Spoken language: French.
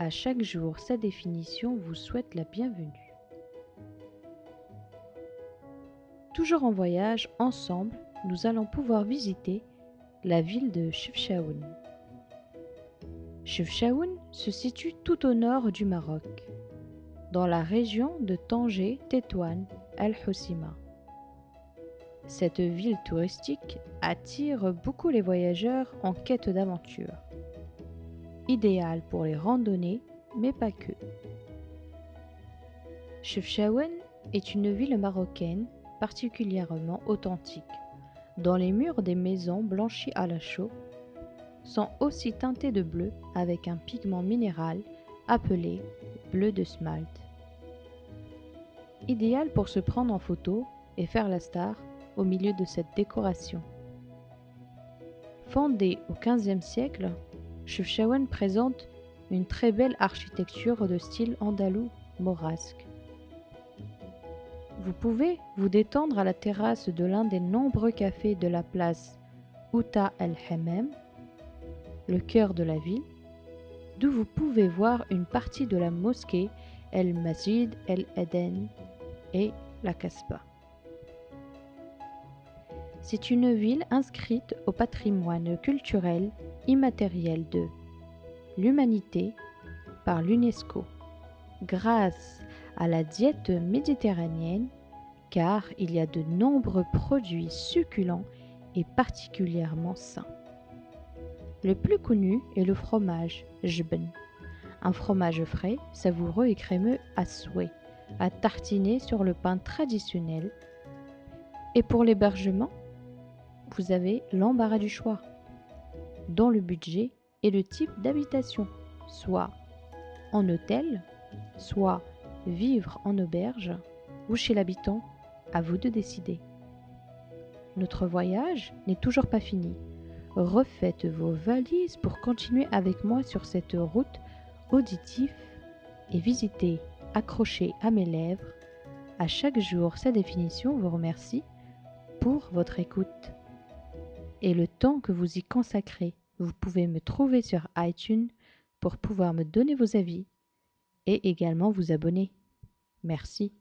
À chaque jour, sa définition vous souhaite la bienvenue. Toujours en voyage, ensemble, nous allons pouvoir visiter la ville de Chefchaouen. Chefchaouen se situe tout au nord du Maroc, dans la région de Tanger, Tétouan, El-Hossima. Cette ville touristique attire beaucoup les voyageurs en quête d'aventure. Idéale pour les randonnées, mais pas que. Chefchaouen est une ville marocaine particulièrement authentique, dont les murs des maisons blanchis à la chaux sont aussi teintés de bleu avec un pigment minéral appelé bleu de smalte. Idéal pour se prendre en photo et faire la star au milieu de cette décoration. Fondée au XVe siècle, Chefchaouen présente une très belle architecture de style andalou mourasque. Vous pouvez vous détendre à la terrasse de l'un des nombreux cafés de la place Outa el Hamem, le cœur de la ville, d'où vous pouvez voir une partie de la mosquée El Masjid El Eden et la Casbah. C'est une ville inscrite au patrimoine culturel immatériel de l'humanité par l'UNESCO grâce à la diète méditerranéenne car il y a de nombreux produits succulents et particulièrement sains. Le plus connu est le fromage jbn, un fromage frais, savoureux et crémeux à souhait, à tartiner sur le pain traditionnel. Et pour l'hébergement, vous avez l'embarras du choix, dans le budget et le type d'habitation, soit en hôtel, soit vivre en auberge ou chez l'habitant, à vous de décider. Notre voyage n'est toujours pas fini. Refaites vos valises pour continuer avec moi sur cette route auditive et visitez accroché à mes lèvres. À chaque jour, sa définition vous remercie pour votre écoute et le temps que vous y consacrez. Vous pouvez me trouver sur iTunes pour pouvoir me donner vos avis et également vous abonner. Merci.